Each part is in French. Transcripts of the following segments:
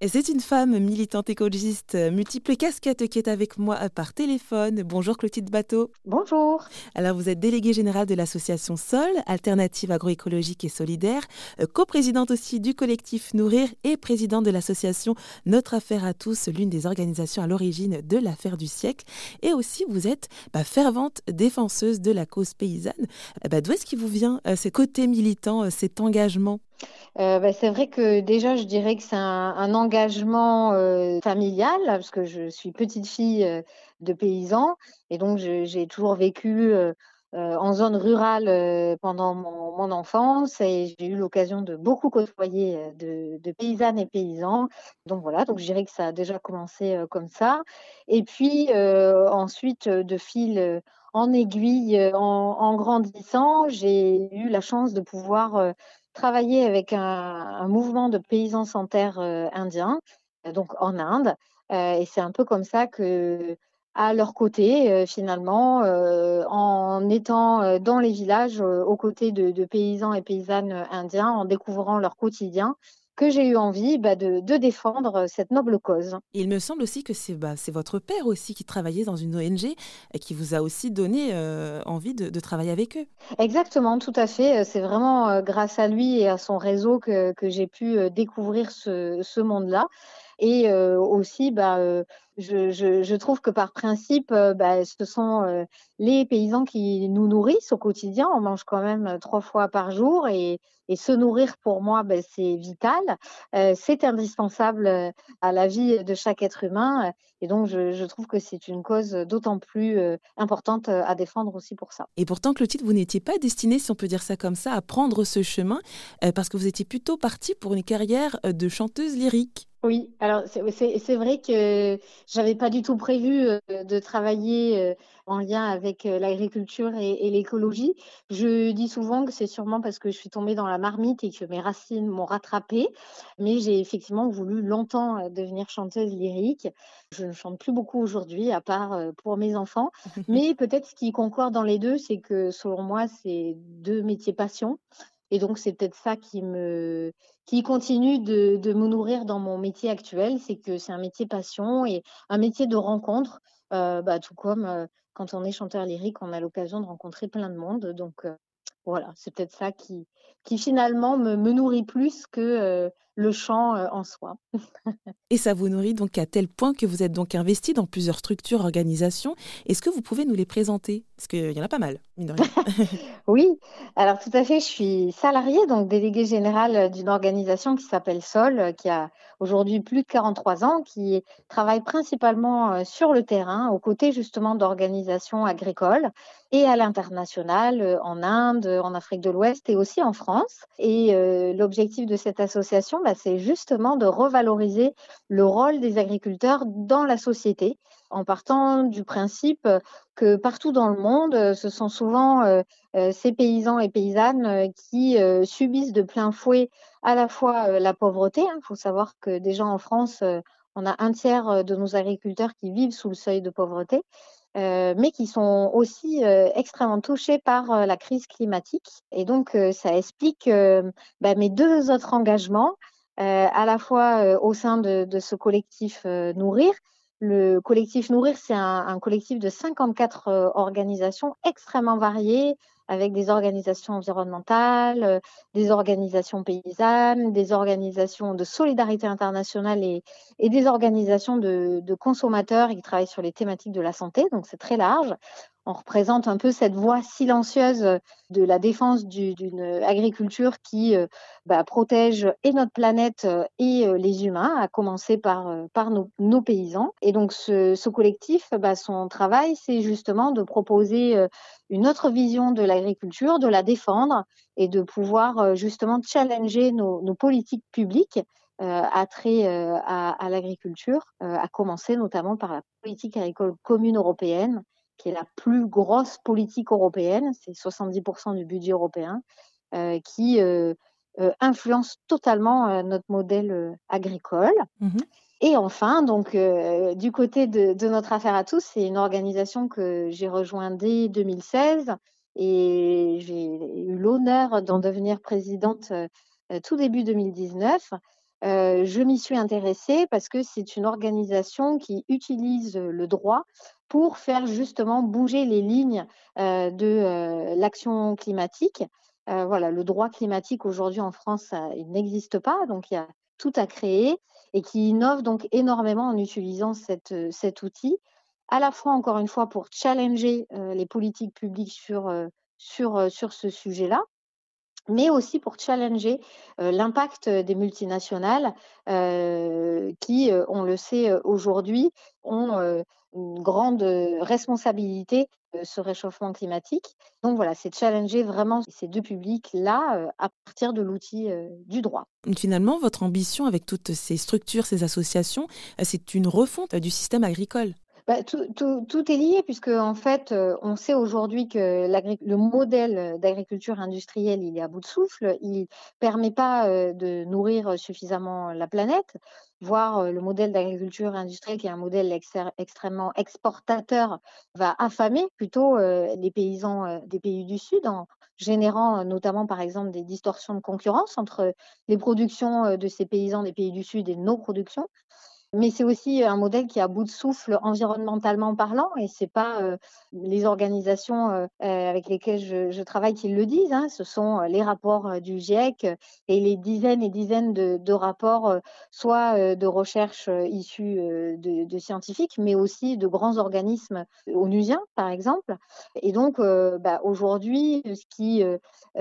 Et c'est une femme militante écologiste euh, multiple casquettes qui est avec moi euh, par téléphone. Bonjour Clotilde Bateau. Bonjour. Alors vous êtes déléguée générale de l'association SOL, Alternative agroécologique et solidaire, euh, coprésidente aussi du collectif Nourrir et présidente de l'association Notre Affaire à tous, l'une des organisations à l'origine de l'affaire du siècle. Et aussi vous êtes bah, fervente défenseuse de la cause paysanne. Bah, D'où est-ce qui vous vient ce côté militant, cet engagement? Euh, bah, c'est vrai que déjà, je dirais que c'est un, engagement euh, familial, parce que je suis petite fille euh, de paysan, et donc j'ai toujours vécu en zone rurale pendant mon, enfance, et j'ai eu l'occasion de beaucoup côtoyer de, paysannes et paysans. Donc voilà, donc je dirais que ça a déjà commencé comme ça. Et puis ensuite, de fil en aiguille, en, en grandissant, j'ai eu la chance de pouvoir travaillé avec un, mouvement de paysans sans terre euh, indiens, euh, donc en Inde. Euh, et c'est un peu comme ça que, à leur côté, finalement, en étant dans les villages aux côtés de, paysans et paysannes indiens, en découvrant leur quotidien, que j'ai eu envie bah, de, défendre euh, cette noble cause. Il me semble aussi que c'est bah, votre père aussi qui travaillait dans une ONG et qui vous a aussi donné euh, envie de, travailler avec eux. Exactement, tout à fait. C'est vraiment euh, grâce à lui et à son réseau que, j'ai pu découvrir ce, monde-là. Et aussi, bah, je, trouve que par principe, bah, ce sont les paysans qui nous nourrissent au quotidien. On mange quand même trois fois par jour et, se nourrir pour moi, bah, c'est vital. c'est indispensable à la vie de chaque être humain. Et donc, je, trouve que c'est une cause d'autant plus importante à défendre aussi pour ça. Et pourtant, Clotilde, vous n'étiez pas destinée, si on peut dire ça comme ça, à prendre ce chemin parce que vous étiez plutôt partie pour une carrière de chanteuse lyrique. Oui, alors c'est vrai que j'avais pas du tout prévu euh, de travailler euh, en lien avec euh, l'agriculture et, l'écologie. Je dis souvent que c'est sûrement parce que je suis tombée dans la marmite et que mes racines m'ont rattrapée, mais j'ai effectivement voulu longtemps devenir chanteuse lyrique. Je ne chante plus beaucoup aujourd'hui, à part pour mes enfants, mais peut-être ce qui concorde dans les deux, c'est que selon moi, c'est deux métiers passion. Et donc, c'est peut-être ça qui me qui continue de, de, me nourrir dans mon métier actuel, c'est que c'est un métier passion et un métier de rencontre, euh, bah, tout comme euh, quand on est chanteur lyrique, on a l'occasion de rencontrer plein de monde. Donc euh, voilà, c'est peut-être ça qui, qui finalement me, me nourrit plus que le chant en soi. et ça vous nourrit donc à tel point que vous êtes donc investi dans plusieurs structures, organisations. Est-ce que vous pouvez nous les présenter? Parce qu'il y en a pas mal, mine de rien. oui, alors tout à fait, je suis salariée, donc déléguée générale d'une organisation qui s'appelle Sol, qui a aujourd'hui plus de 43 ans, qui travaille principalement sur le terrain, aux côtés justement d'organisations agricoles et à l'international, en Inde, en Afrique de l'Ouest et aussi en France. Et l'objectif de cette association, bah, c'est justement de revaloriser le rôle des agriculteurs dans la société, en partant du principe que partout dans le monde, ce sont souvent ces paysans et paysannes qui subissent de plein fouet à la fois la pauvreté. Il hein. faut savoir que déjà en France, on a un tiers de nos agriculteurs qui vivent sous le seuil de pauvreté. mais qui sont aussi extrêmement touchés par la crise climatique. Et donc, ça explique bah, mes deux autres engagements. Euh, à la fois euh, au sein de, ce collectif euh, Nourrir. Le collectif Nourrir, c'est un, collectif de 54 organisations extrêmement variées, avec des organisations environnementales, des organisations paysannes, des organisations de solidarité internationale et, des organisations de, de, consommateurs qui travaillent sur les thématiques de la santé. Donc c'est très large on représente un peu cette voix silencieuse de la défense d'une agriculture qui euh, bah, protège et notre planète euh, et euh, les humains, à commencer par, nos, paysans. Et donc ce, collectif, bah, son travail, c'est justement de proposer une autre vision de l'agriculture, de la défendre et de pouvoir justement challenger nos, politiques publiques à trait à, à l'agriculture, à commencer notamment par la politique agricole commune européenne qui est la plus grosse politique européenne, c'est 70% du budget européen, euh, qui euh, euh, influence totalement notre modèle agricole. Mmh et enfin, donc, du côté de, notre affaire à tous, c'est une organisation que j'ai rejointe dès 2016 et j'ai eu l'honneur d'en devenir présidente tout début 2019. Je m'y suis intéressée parce que c'est une organisation qui utilise le droit pour faire justement bouger les lignes de l'action climatique. voilà, le droit climatique aujourd'hui en France, il n'existe pas, donc il y a tout à créer et qui innove donc énormément en utilisant cet outil, à la fois encore une fois pour challenger les politiques publiques sur ce sujet-là, mais aussi pour challenger l'impact des multinationales qui, on le sait aujourd'hui, ont une grande responsabilité de ce réchauffement climatique. Donc voilà, c'est challenger vraiment ces deux publics-là à partir de l'outil du droit. Finalement, votre ambition avec toutes ces structures, ces associations, c'est une refonte du système agricole. Bah, tout, tout, est lié puisque en fait, euh, on sait aujourd'hui que le modèle d'agriculture industrielle, il est à bout de souffle. Il permet pas euh, de nourrir suffisamment la planète, voire euh, le modèle d'agriculture industrielle, qui est un modèle extrêmement exportateur, va affamer plutôt les paysans des pays du Sud en générant notamment, par exemple, des distorsions de concurrence entre les productions de ces paysans des pays du Sud et nos productions mais c'est aussi un modèle qui est à bout de souffle environnementalement parlant et c'est pas euh, les organisations euh, euh, avec lesquelles je, travaille qui le disent, hein, ce sont les rapports du GIEC et les dizaines et dizaines de, rapports, soit de recherche issus de, de, scientifiques, mais aussi de grands organismes onusiens, par exemple. Et donc, bah, aujourd'hui, ce qui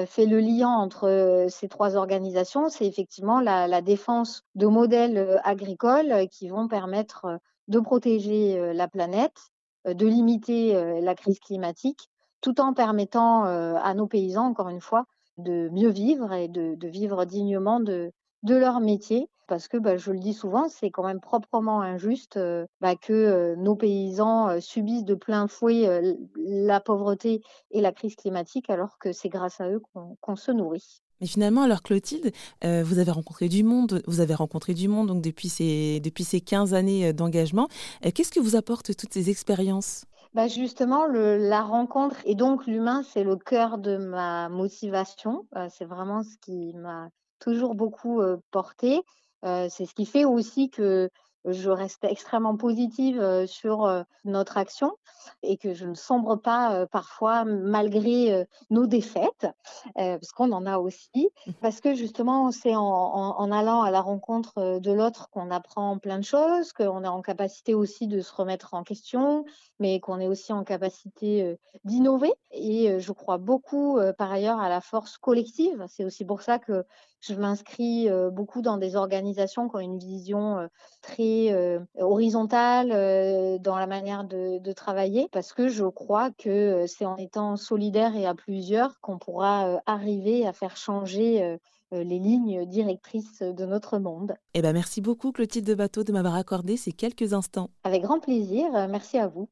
fait le lien entre ces trois organisations, c'est effectivement la, la, défense de modèles agricoles qui vont permettre de protéger la planète, de limiter la crise climatique, tout en permettant à nos paysans, encore une fois, de mieux vivre et de, vivre dignement de, de leur métier. Parce que, bah, je le dis souvent, c'est quand même proprement injuste bah, que nos paysans subissent de plein fouet la pauvreté et la crise climatique, alors que c'est grâce à eux qu'on se nourrit. Mais finalement, alors Clotilde, euh, vous avez rencontré du monde, vous avez rencontré du monde donc depuis ces, depuis ces 15 années euh, d'engagement. Euh, qu'est-ce que vous apportent toutes ces expériences? Bah justement, la rencontre et donc l'humain, c'est le cœur de ma motivation. c'est vraiment ce qui m'a toujours beaucoup porté. c'est ce qui fait aussi que je reste extrêmement positive sur notre action et que je ne sombre pas parfois malgré nos défaites, parce qu'on en a aussi, mmh. parce que justement c'est en, en, allant à la rencontre de l'autre qu'on apprend plein de choses, qu'on est en capacité aussi de se remettre en question, mais qu'on est aussi en capacité d'innover. Et je crois beaucoup par ailleurs à la force collective. C'est aussi pour ça que je m'inscris beaucoup dans des organisations qui ont une vision très horizontale dans la manière de, de, travailler, parce que je crois que c'est en étant solidaire et à plusieurs qu'on pourra arriver à faire changer les lignes directrices de notre monde. Eh ben merci beaucoup Clotilde de Bateau de m'avoir accordé ces quelques instants. Avec grand plaisir, merci à vous.